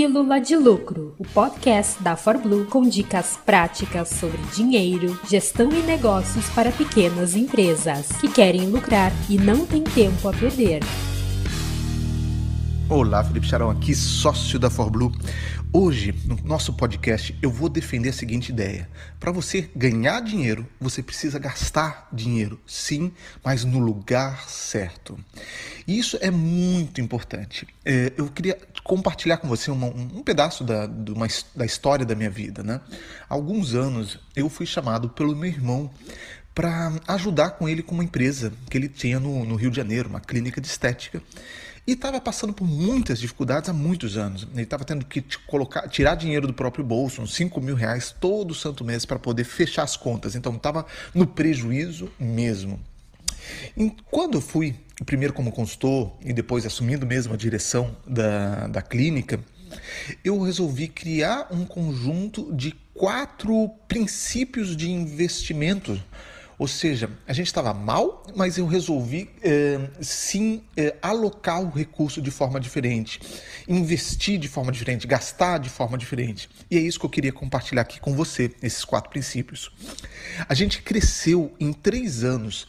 Pílula de Lucro, o podcast da ForBlue com dicas práticas sobre dinheiro, gestão e negócios para pequenas empresas que querem lucrar e não têm tempo a perder. Olá, Felipe Charão aqui, sócio da ForBlue. Hoje, no nosso podcast, eu vou defender a seguinte ideia. Para você ganhar dinheiro, você precisa gastar dinheiro, sim, mas no lugar certo. E isso é muito importante. É, eu queria compartilhar com você uma, um pedaço da, uma, da história da minha vida. Né? Há alguns anos, eu fui chamado pelo meu irmão para ajudar com ele com uma empresa que ele tinha no, no Rio de Janeiro, uma clínica de estética e estava passando por muitas dificuldades há muitos anos. Ele estava tendo que colocar, tirar dinheiro do próprio bolso, uns 5 mil reais todo santo mês para poder fechar as contas. Então estava no prejuízo mesmo. E quando eu fui, primeiro como consultor e depois assumindo mesmo a direção da, da clínica, eu resolvi criar um conjunto de quatro princípios de investimento ou seja, a gente estava mal, mas eu resolvi é, sim é, alocar o recurso de forma diferente, investir de forma diferente, gastar de forma diferente. E é isso que eu queria compartilhar aqui com você, esses quatro princípios. A gente cresceu em três anos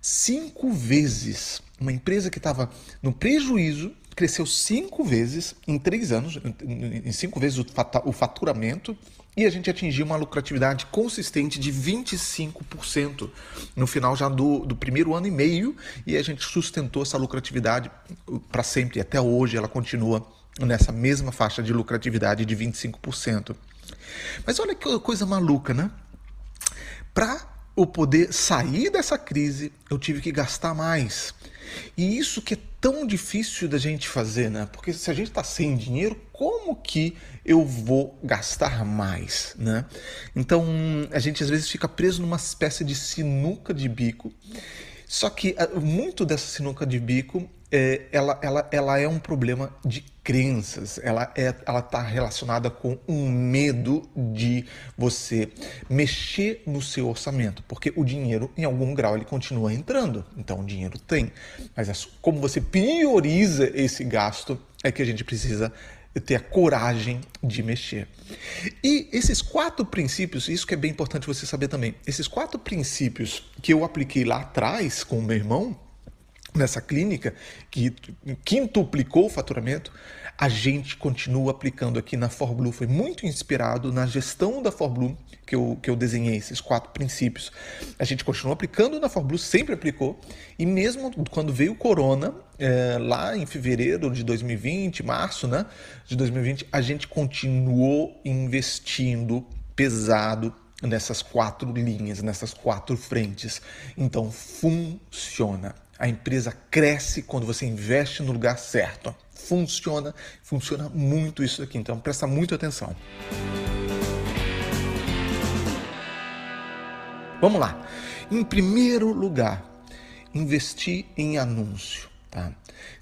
cinco vezes. Uma empresa que estava no prejuízo cresceu cinco vezes em três anos, em cinco vezes o faturamento e a gente atingiu uma lucratividade consistente de 25% no final já do, do primeiro ano e meio, e a gente sustentou essa lucratividade para sempre, até hoje ela continua nessa mesma faixa de lucratividade de 25%. Mas olha que coisa maluca, né? Para eu poder sair dessa crise, eu tive que gastar mais. E isso que é tão difícil da gente fazer, né? Porque se a gente está sem dinheiro, como que eu vou gastar mais, né? Então a gente às vezes fica preso numa espécie de sinuca de bico. Só que muito dessa sinuca de bico é, ela, ela, ela é um problema de crenças, ela é, ela está relacionada com um medo de você mexer no seu orçamento, porque o dinheiro em algum grau ele continua entrando, então o dinheiro tem, mas é como você prioriza esse gasto é que a gente precisa ter a coragem de mexer. E esses quatro princípios, isso que é bem importante você saber também, esses quatro princípios que eu apliquei lá atrás com o meu irmão, nessa clínica, que quintuplicou o faturamento, a gente continua aplicando aqui na ForBlue. Foi muito inspirado na gestão da ForBlue que eu, que eu desenhei, esses quatro princípios. A gente continua aplicando na ForBlue, sempre aplicou, e mesmo quando veio o Corona, é, lá em fevereiro de 2020, março né, de 2020, a gente continuou investindo pesado nessas quatro linhas, nessas quatro frentes. Então funciona. A empresa cresce quando você investe no lugar certo. Funciona, funciona muito isso aqui. Então presta muito atenção. Vamos lá. Em primeiro lugar, investir em anúncio. Tá?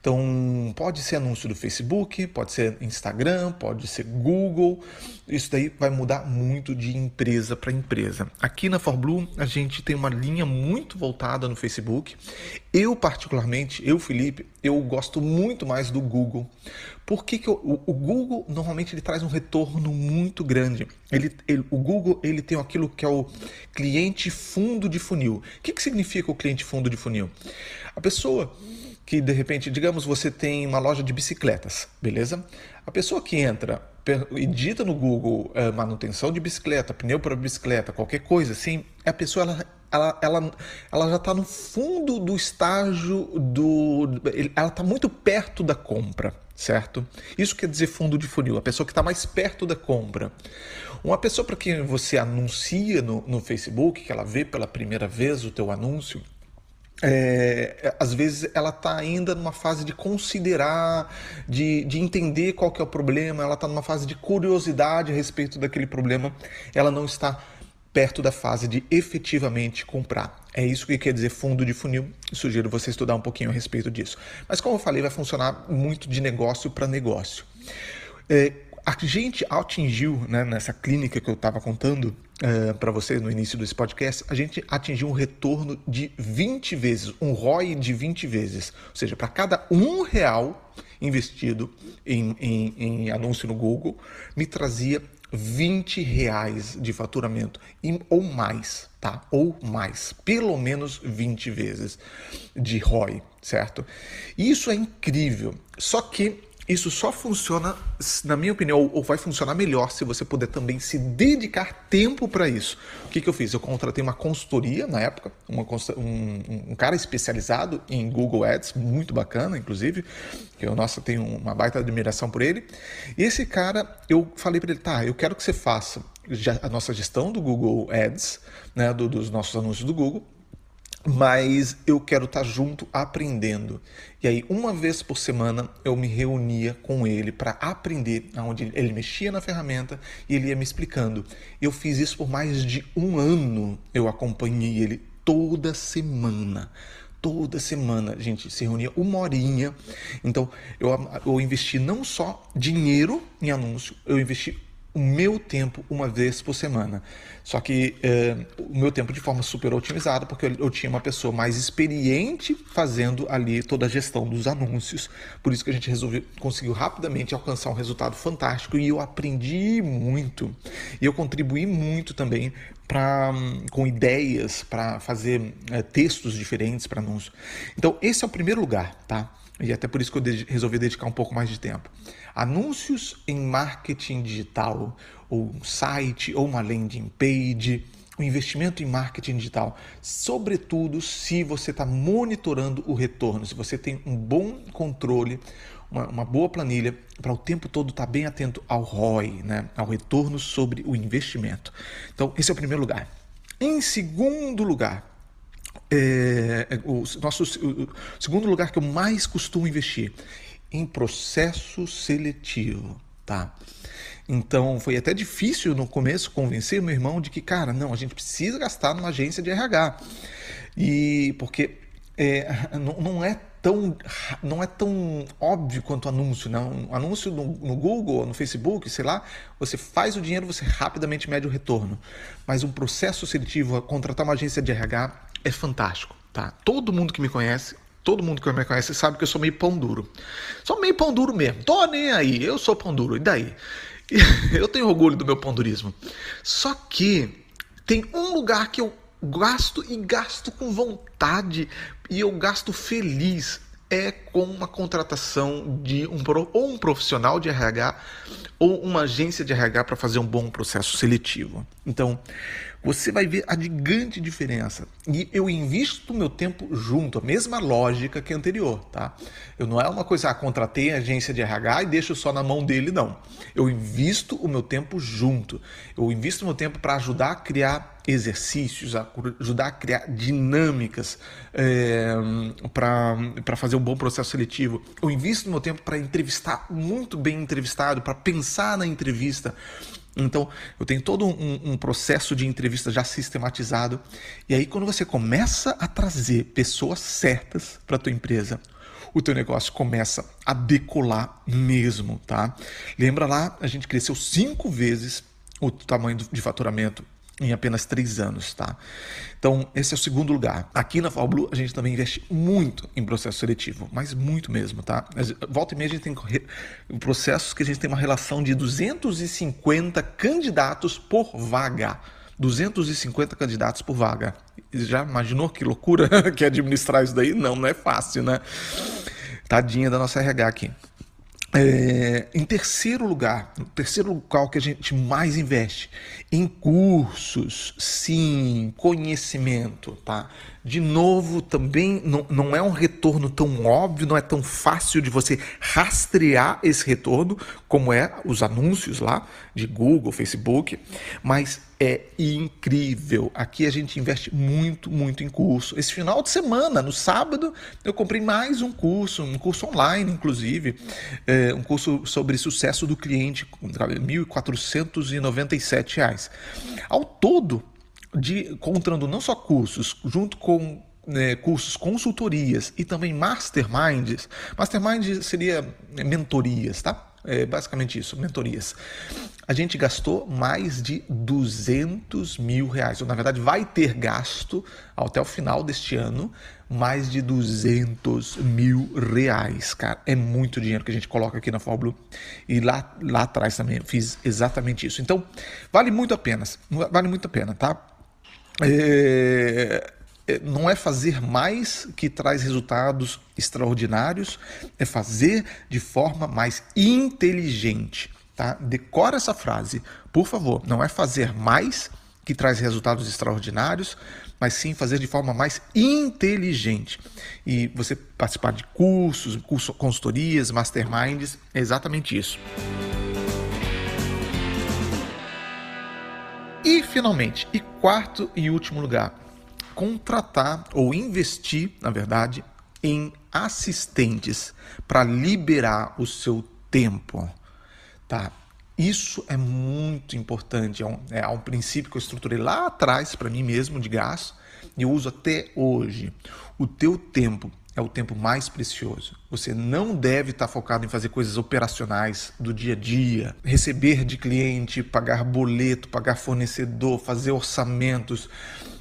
Então, pode ser anúncio do Facebook, pode ser Instagram, pode ser Google. Isso daí vai mudar muito de empresa para empresa. Aqui na ForBlue, a gente tem uma linha muito voltada no Facebook. Eu, particularmente, eu, Felipe, eu gosto muito mais do Google. Por que, que eu, o, o, Google normalmente ele traz um retorno muito grande? Ele, ele, o Google ele tem aquilo que é o cliente fundo de funil. O que, que significa o cliente fundo de funil? A pessoa que de repente, digamos, você tem uma loja de bicicletas, beleza? A pessoa que entra e digita no Google é, manutenção de bicicleta, pneu para bicicleta, qualquer coisa assim, a pessoa ela, ela, ela, ela já está no fundo do estágio do. Ela está muito perto da compra, certo? Isso quer dizer fundo de funil, a pessoa que está mais perto da compra. Uma pessoa para quem você anuncia no, no Facebook, que ela vê pela primeira vez o teu anúncio, é, às vezes ela está ainda numa fase de considerar, de, de entender qual que é o problema, ela está numa fase de curiosidade a respeito daquele problema, ela não está perto da fase de efetivamente comprar. É isso que quer dizer fundo de funil. Sugiro você estudar um pouquinho a respeito disso. Mas como eu falei, vai funcionar muito de negócio para negócio. É, a gente atingiu, né, nessa clínica que eu estava contando eh, para vocês no início desse podcast, a gente atingiu um retorno de 20 vezes, um ROI de 20 vezes. Ou seja, para cada um real investido em, em, em anúncio no Google, me trazia 20 reais de faturamento ou mais, tá? Ou mais, pelo menos 20 vezes de ROI, certo? Isso é incrível. Só que isso só funciona, na minha opinião, ou vai funcionar melhor se você puder também se dedicar tempo para isso. O que, que eu fiz? Eu contratei uma consultoria na época, uma, um, um, cara especializado em Google Ads, muito bacana, inclusive, que eu, nossa, tenho uma baita admiração por ele. E esse cara, eu falei para ele, tá, eu quero que você faça a nossa gestão do Google Ads, né, do, dos nossos anúncios do Google, mas eu quero estar junto aprendendo. E aí, uma vez por semana, eu me reunia com ele para aprender aonde ele mexia na ferramenta e ele ia me explicando. Eu fiz isso por mais de um ano. Eu acompanhei ele toda semana toda semana, gente, se reunia uma horinha. Então, eu, eu investi não só dinheiro em anúncio, eu investi o meu tempo uma vez por semana. Só que é, o meu tempo de forma super otimizada, porque eu, eu, tinha uma pessoa mais experiente fazendo ali toda a gestão dos anúncios. Por isso que a gente resolveu, conseguiu rapidamente alcançar um resultado fantástico e eu aprendi muito. E eu contribuí muito também pra, com ideias para fazer é, textos diferentes para anúncio. Então, esse é o primeiro lugar, tá? E até por isso que eu resolvi dedicar um pouco mais de tempo. Anúncios em marketing digital, ou um site, ou uma landing page, o investimento em marketing digital, sobretudo se você está monitorando o retorno, se você tem um bom controle, uma, uma boa planilha para o tempo todo estar tá bem atento ao ROI, né, ao retorno sobre o investimento. Então, esse é o primeiro lugar. Em segundo lugar, é, o nosso o segundo lugar que eu mais costumo investir em processo seletivo, tá? Então foi até difícil no começo convencer meu irmão de que, cara, não, a gente precisa gastar numa agência de RH. E porque é, não, não, é tão, não é tão óbvio quanto anúncio. Não. Um anúncio no, no Google, no Facebook, sei lá, você faz o dinheiro, você rapidamente mede o retorno. Mas um processo seletivo, contratar uma agência de RH, é fantástico, tá? Todo mundo que me conhece, todo mundo que me conhece sabe que eu sou meio pão duro. Sou meio pão duro mesmo. Tô nem aí, eu sou pão duro. E daí? Eu tenho orgulho do meu pão durismo. Só que tem um lugar que eu gasto e gasto com vontade e eu gasto feliz é com uma contratação de um ou um profissional de RH ou uma agência de RH para fazer um bom processo seletivo. Então, você vai ver a gigante diferença. E eu invisto meu tempo junto, a mesma lógica que a anterior, tá? Eu não é uma coisa, ah, contratei a agência de RH e deixo só na mão dele, não. Eu invisto o meu tempo junto. Eu invisto meu tempo para ajudar a criar exercícios, ajudar a criar dinâmicas é, para fazer um bom processo seletivo. Eu invisto meu tempo para entrevistar muito bem entrevistado, para pensar na entrevista. Então, eu tenho todo um, um, processo de entrevista já sistematizado. E aí, quando você começa a trazer pessoas certas para tua empresa, o teu negócio começa a decolar mesmo, tá? Lembra lá, a gente cresceu cinco vezes o tamanho de faturamento em apenas três anos, tá? Então, esse é o segundo lugar. Aqui na Blue a gente também investe muito em processo seletivo, mas muito mesmo, tá? Volta e meia, a gente tem processos que a gente tem uma relação de 250 candidatos por vaga. 250 candidatos por vaga. Já imaginou que loucura que é administrar isso daí? Não, não é fácil, né? Tadinha da nossa RH aqui. É, em terceiro lugar, o terceiro local que a gente mais investe em cursos, sim, conhecimento, tá? De novo, também não, não é um retorno tão óbvio, não é tão fácil de você rastrear esse retorno, como é os anúncios lá de Google, Facebook, mas é incrível. Aqui a gente investe muito, muito em curso. Esse final de semana, no sábado, eu comprei mais um curso, um curso online, inclusive, é, um curso sobre sucesso do cliente, R$ 1.497. Ao todo, de, contando não só cursos, junto com né, cursos, consultorias e também masterminds. Mastermind seria mentorias, tá? É basicamente isso, mentorias. A gente gastou mais de 200 mil reais. Ou, na verdade, vai ter gasto até o final deste ano mais de 200 mil reais, cara. É muito dinheiro que a gente coloca aqui na Fórmula E lá, lá atrás também eu fiz exatamente isso. Então, vale muito a pena. Vale muito a pena, tá? É, é, não é fazer mais que traz resultados extraordinários, é fazer de forma mais inteligente. Tá? Decora essa frase, por favor. Não é fazer mais que traz resultados extraordinários, mas sim fazer de forma mais inteligente. E você participar de cursos, curso, consultorias, masterminds, é exatamente isso. E finalmente, e quarto e último lugar, contratar ou investir, na verdade, em assistentes para liberar o seu tempo, tá? Isso é muito importante, é um, é um princípio que eu estruturei lá atrás para mim mesmo de gasto e eu uso até hoje. O teu tempo é o tempo mais precioso. Você não deve estar focado em fazer coisas operacionais do dia a dia, receber de cliente, pagar boleto, pagar fornecedor, fazer orçamentos,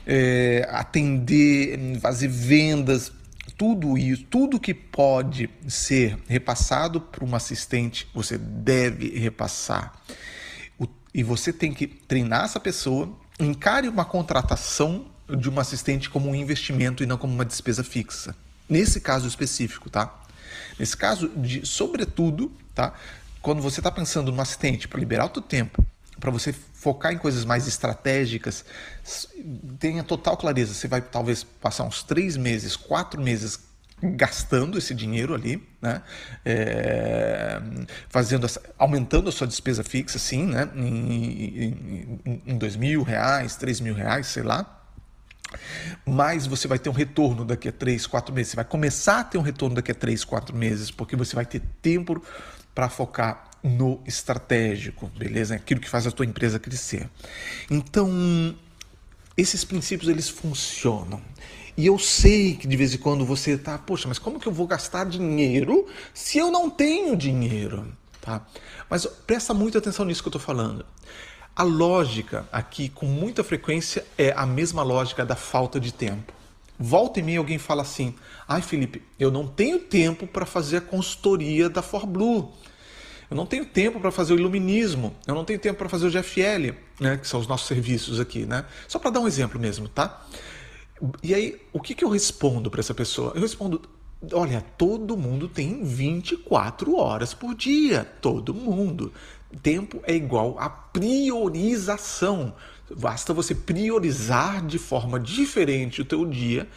é, atender, fazer vendas tudo isso, tudo que pode ser repassado para um assistente, você deve repassar. E você tem que treinar essa pessoa, encare uma contratação de um assistente como um investimento e não como uma despesa fixa. Nesse caso específico, tá? Nesse caso, de, sobretudo, tá? Quando você está pensando no assistente para liberar o teu tempo, para você focar em coisas mais estratégicas, tenha total clareza. Você vai talvez passar uns três meses, quatro meses gastando esse dinheiro ali, né? É, fazendo essa, aumentando a sua despesa fixa, sim, né? Em, em, em dois mil reais, três mil reais, sei lá. Mas você vai ter um retorno daqui a três, quatro meses. Você vai começar a ter um retorno daqui a três, quatro meses, porque você vai ter tempo para focar no estratégico, beleza? Aquilo que faz a tua empresa crescer. Então, esses princípios eles funcionam. E eu sei que de vez em quando você tá, poxa, mas como que eu vou gastar dinheiro se eu não tenho dinheiro, tá? Mas presta muita atenção nisso que eu estou falando. A lógica aqui, com muita frequência, é a mesma lógica da falta de tempo. Volta e meia alguém fala assim: ai Felipe, eu não tenho tempo para fazer a consultoria da ForBlue. Eu não tenho tempo para fazer o iluminismo, eu não tenho tempo para fazer o GFL, né, que são os nossos serviços aqui, né? Só para dar um exemplo mesmo, tá? E aí, o que, que eu respondo para essa pessoa? Eu respondo: olha, todo mundo tem 24 horas por dia, todo mundo. Tempo é igual a priorização. Basta você priorizar de forma diferente o teu dia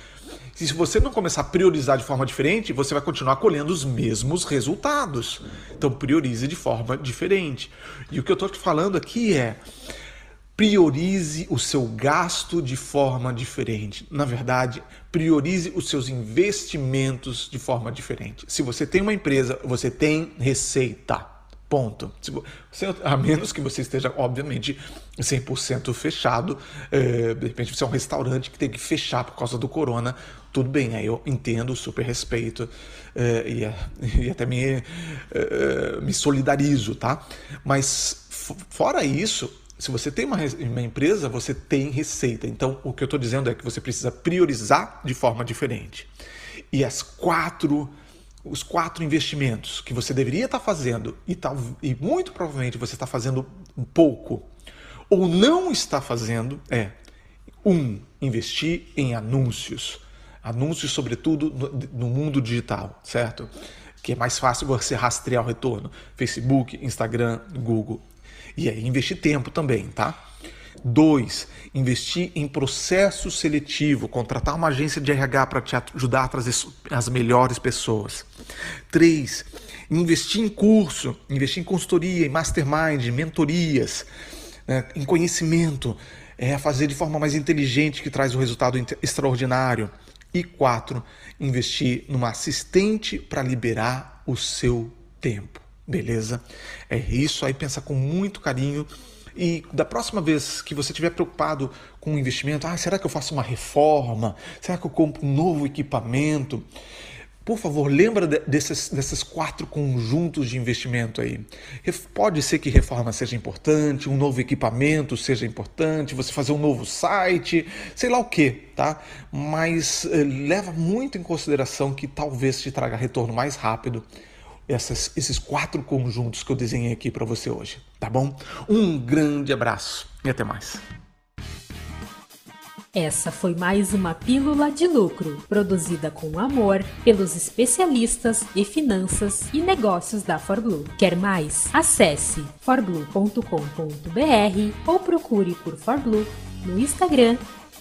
e se você não começar a priorizar de forma diferente, você vai continuar colhendo os mesmos resultados. Então priorize de forma diferente. E o que eu estou te falando aqui é priorize o seu gasto de forma diferente. Na verdade, priorize os seus investimentos de forma diferente. Se você tem uma empresa, você tem receita. Ponto. A menos que você esteja, obviamente, 100% fechado. É, de repente você é um restaurante que tem que fechar por causa do corona. Tudo bem, aí eu entendo, super respeito é, e, e, até me, é, me solidarizo, tá? Mas fora isso, se você tem uma, uma, empresa, você tem receita. Então, o que eu estou dizendo é que você precisa priorizar de forma diferente. E as quatro os quatro investimentos que você deveria estar fazendo e, tá, e muito provavelmente você está fazendo um pouco ou não está fazendo é um investir em anúncios, anúncios sobretudo no, no mundo digital, certo? Que é mais fácil você rastrear o retorno, Facebook, Instagram, Google e aí investir tempo também, tá? Dois, investir em processo seletivo, contratar uma agência de RH para te ajudar a trazer as melhores pessoas. Três, investir em curso, investir em consultoria, em mastermind, mentorias, né, em conhecimento, é fazer de forma mais inteligente que traz um resultado extraordinário. E quatro, investir numa assistente para liberar o seu tempo. Beleza? É isso aí, pensa com muito carinho e da próxima vez que você estiver preocupado com o investimento, ah, será que eu faço uma reforma? Será que eu compro um novo equipamento? por favor, lembra desses, desses quatro conjuntos de investimento aí. Pode ser que reforma seja importante, um novo equipamento seja importante, você fazer um novo site, sei lá o que, tá? Mas eh, leva muito em consideração que talvez te traga retorno mais rápido essas, esses quatro conjuntos que eu desenhei aqui para você hoje, tá bom? Um grande abraço e até mais. Essa foi mais uma Pílula de Lucro, produzida com amor pelos especialistas em finanças e negócios da ForBlue. Quer mais? Acesse forblue.com.br ou procure por ForBlue no Instagram